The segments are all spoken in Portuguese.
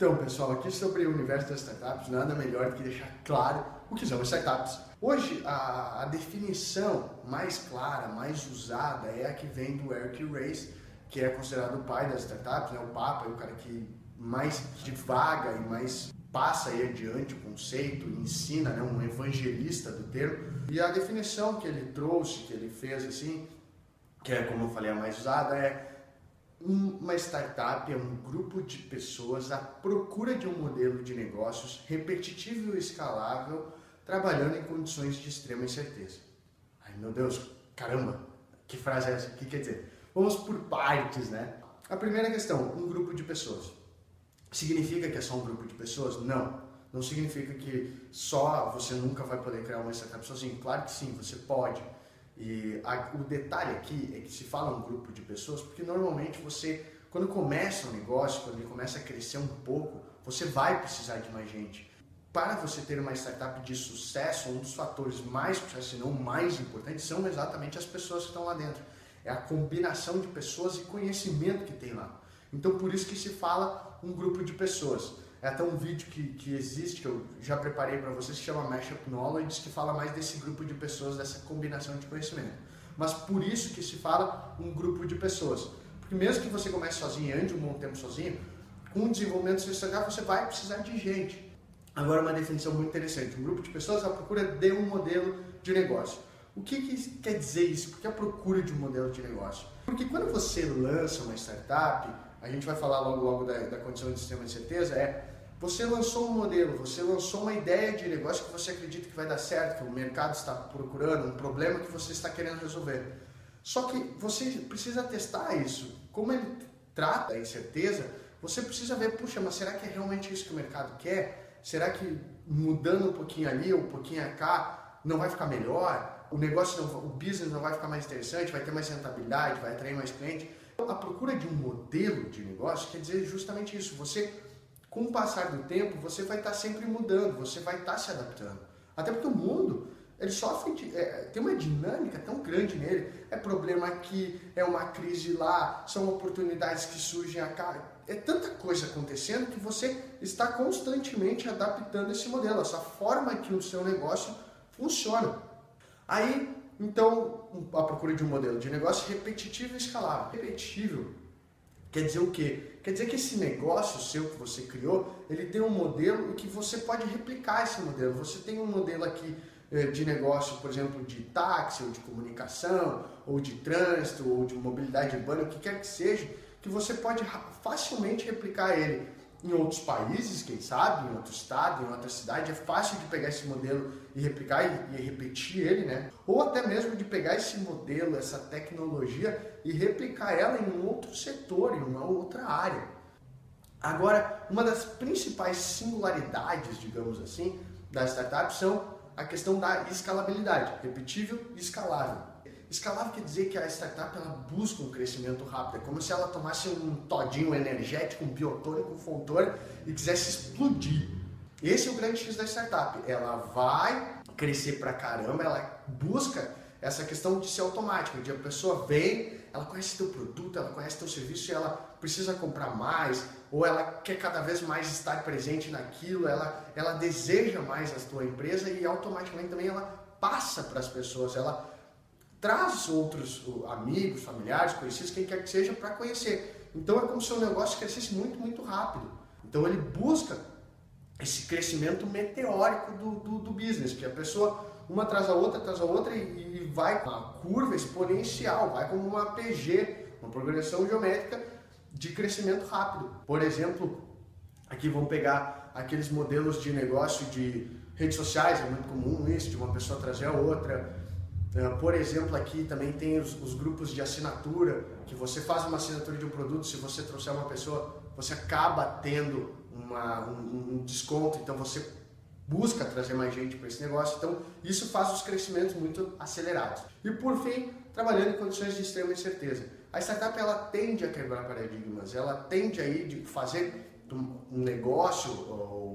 Então, pessoal, aqui sobre o universo das startups, nada melhor do que deixar claro o que são as startups. Hoje, a, a definição mais clara, mais usada, é a que vem do Eric Ries, que é considerado o pai das startups, né? o papa, é o cara que mais divaga e mais passa aí adiante o conceito, ensina, né? um evangelista do termo. E a definição que ele trouxe, que ele fez assim, que é como eu falei a mais usada, é uma startup é um grupo de pessoas à procura de um modelo de negócios repetitivo e escalável, trabalhando em condições de extrema incerteza. Ai meu Deus, caramba, que frase é essa? O que quer dizer? Vamos por partes, né? A primeira questão, um grupo de pessoas. Significa que é só um grupo de pessoas? Não. Não significa que só você nunca vai poder criar uma startup sozinho. Claro que sim, você pode e a, o detalhe aqui é que se fala um grupo de pessoas, porque normalmente você, quando começa um negócio, quando ele começa a crescer um pouco, você vai precisar de mais gente. Para você ter uma startup de sucesso, um dos fatores mais, se não mais importantes, são exatamente as pessoas que estão lá dentro. É a combinação de pessoas e conhecimento que tem lá. Então, por isso que se fala um grupo de pessoas. É até um vídeo que, que existe, que eu já preparei para vocês, que chama Mashup Knowledge, que fala mais desse grupo de pessoas, dessa combinação de conhecimento. Mas por isso que se fala um grupo de pessoas. Porque mesmo que você comece sozinho e ande um bom tempo sozinho, com o desenvolvimento social você vai precisar de gente. Agora uma definição muito interessante. Um grupo de pessoas à procura de um modelo de negócio. O que, que quer dizer isso? Porque a procura de um modelo de negócio. Porque quando você lança uma startup, a gente vai falar logo logo da, da condição de sistema de certeza, é você lançou um modelo, você lançou uma ideia de negócio que você acredita que vai dar certo, que o mercado está procurando, um problema que você está querendo resolver. Só que você precisa testar isso. Como ele trata a incerteza, você precisa ver, puxa, mas será que é realmente isso que o mercado quer? Será que mudando um pouquinho ali um pouquinho cá não vai ficar melhor? O negócio, não, o business não vai ficar mais interessante, vai ter mais rentabilidade, vai atrair mais cliente? A procura de um modelo de negócio quer dizer justamente isso. Você com o passar do tempo, você vai estar sempre mudando, você vai estar se adaptando. Até porque o mundo, ele sofre, de, é, tem uma dinâmica tão grande nele. É problema aqui, é uma crise lá, são oportunidades que surgem cá. É tanta coisa acontecendo que você está constantemente adaptando esse modelo, essa forma que o seu negócio funciona. Aí, então, a procura de um modelo de negócio repetitivo e escalável. Repetitivo Quer dizer o quê? Quer dizer que esse negócio seu que você criou, ele tem um modelo e que você pode replicar esse modelo. Você tem um modelo aqui eh, de negócio, por exemplo, de táxi, ou de comunicação, ou de trânsito, ou de mobilidade urbana, o que quer que seja, que você pode facilmente replicar ele em outros países, quem sabe, em outro estado, em outra cidade. É fácil de pegar esse modelo e replicar e, e, repetir ele, né? Ou até mesmo de pegar esse modelo, essa tecnologia e replicar ela em um outro setor, em uma outra área. Agora, uma das principais singularidades, digamos assim, das startups são a questão da escalabilidade, repetível e escalável. Escalável quer dizer que a startup ela busca um crescimento rápido. É como se ela tomasse um todinho energético, um biotônico, um fontor e quisesse explodir. Esse é o grande X da startup. Ela vai crescer pra caramba, ela busca essa questão de ser automática, de a pessoa vem, ela conhece teu produto, ela conhece teu serviço e ela precisa comprar mais, ou ela quer cada vez mais estar presente naquilo, ela, ela deseja mais a tua empresa e automaticamente também ela passa para as pessoas, ela traz outros amigos, familiares, conhecidos, quem quer que seja, para conhecer. Então é como se o negócio crescesse muito, muito rápido. Então ele busca esse crescimento meteórico do, do, do business, que a pessoa, uma atrás da outra, atrás da outra, e, e vai com uma curva exponencial, vai como uma PG, uma progressão geométrica de crescimento rápido. Por exemplo, aqui vamos pegar aqueles modelos de negócio de redes sociais, é muito comum isso, de uma pessoa trazer a outra, por exemplo, aqui também tem os, os, grupos de assinatura, que você faz uma assinatura de um produto, se você trouxer uma pessoa, você acaba tendo uma, um, um desconto, então você busca trazer mais gente para esse negócio. Então, isso faz os crescimentos muito acelerados. E por fim, trabalhando em condições de extrema incerteza. A startup ela tende a quebrar paradigmas, ela tende aí de fazer um negócio,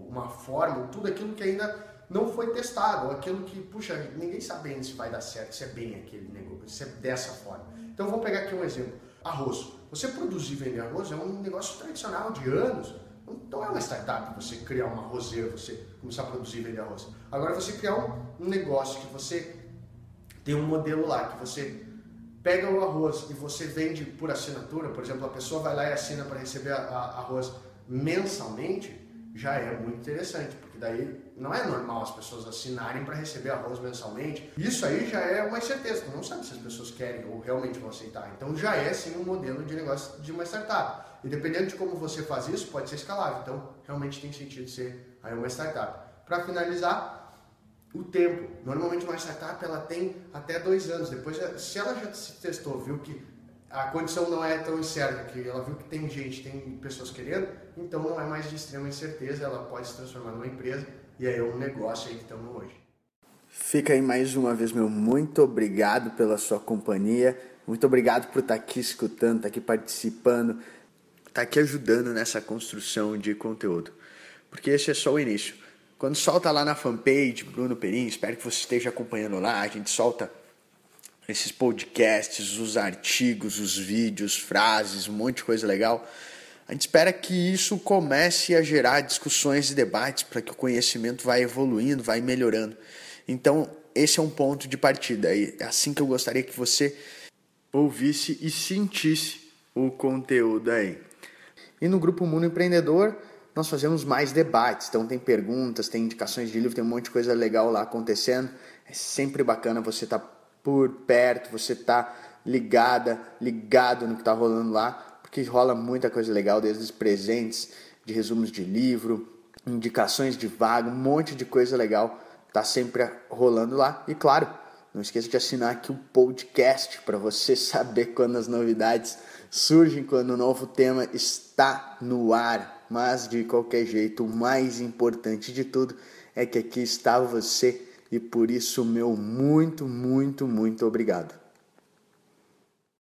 uma forma, tudo aquilo que ainda não foi testado, aquilo que, puxa, ninguém sabe ainda se vai dar certo, se é bem aquele negócio, se é dessa forma. Então vamos pegar aqui um exemplo. Arroz. Você produzir e vender arroz é um negócio tradicional de anos. Então é uma startup você criar uma roseira, você começar a produzir e vender arroz. Agora você criar um, um negócio que você tem um modelo lá, que você pega o arroz e você vende por assinatura, por exemplo, a pessoa vai lá e assina para receber a, a, arroz mensalmente, já é muito interessante, porque daí não é normal as pessoas assinarem para receber arroz mensalmente. Isso aí já é uma incerteza, tu não sabe se as pessoas querem ou realmente vão aceitar. Então já é sim um modelo de negócio de uma startup. E dependendo de como você faz isso, pode ser escalável. Então realmente tem sentido ser aí uma startup. Para finalizar, o tempo. Normalmente uma startup ela tem até dois anos. Depois, se ela já se testou, viu que a condição não é tão incerta, que ela viu que tem gente, tem pessoas querendo, então não é mais de extrema incerteza, ela pode se transformar numa empresa e aí é um negócio aí que estamos hoje. Fica aí mais uma vez, meu muito obrigado pela sua companhia, muito obrigado por estar aqui escutando, estar aqui participando, estar aqui ajudando nessa construção de conteúdo, porque esse é só o início. Quando solta lá na fanpage, Bruno Perim, espero que você esteja acompanhando lá, a gente solta esses podcasts, os artigos, os vídeos, frases, um monte de coisa legal. A gente espera que isso comece a gerar discussões e debates para que o conhecimento vá evoluindo, vá melhorando. Então, esse é um ponto de partida. E é assim que eu gostaria que você ouvisse e sentisse o conteúdo aí. E no grupo Mundo Empreendedor, nós fazemos mais debates. Então, tem perguntas, tem indicações de livro, tem um monte de coisa legal lá acontecendo. É sempre bacana você estar tá por perto, você está ligada, ligado no que está rolando lá, porque rola muita coisa legal, desde os presentes, de resumos de livro, indicações de vaga, um monte de coisa legal tá sempre rolando lá. E claro, não esqueça de assinar aqui o podcast para você saber quando as novidades surgem, quando o novo tema está no ar. Mas de qualquer jeito, o mais importante de tudo é que aqui está você e por isso, meu muito, muito, muito obrigado.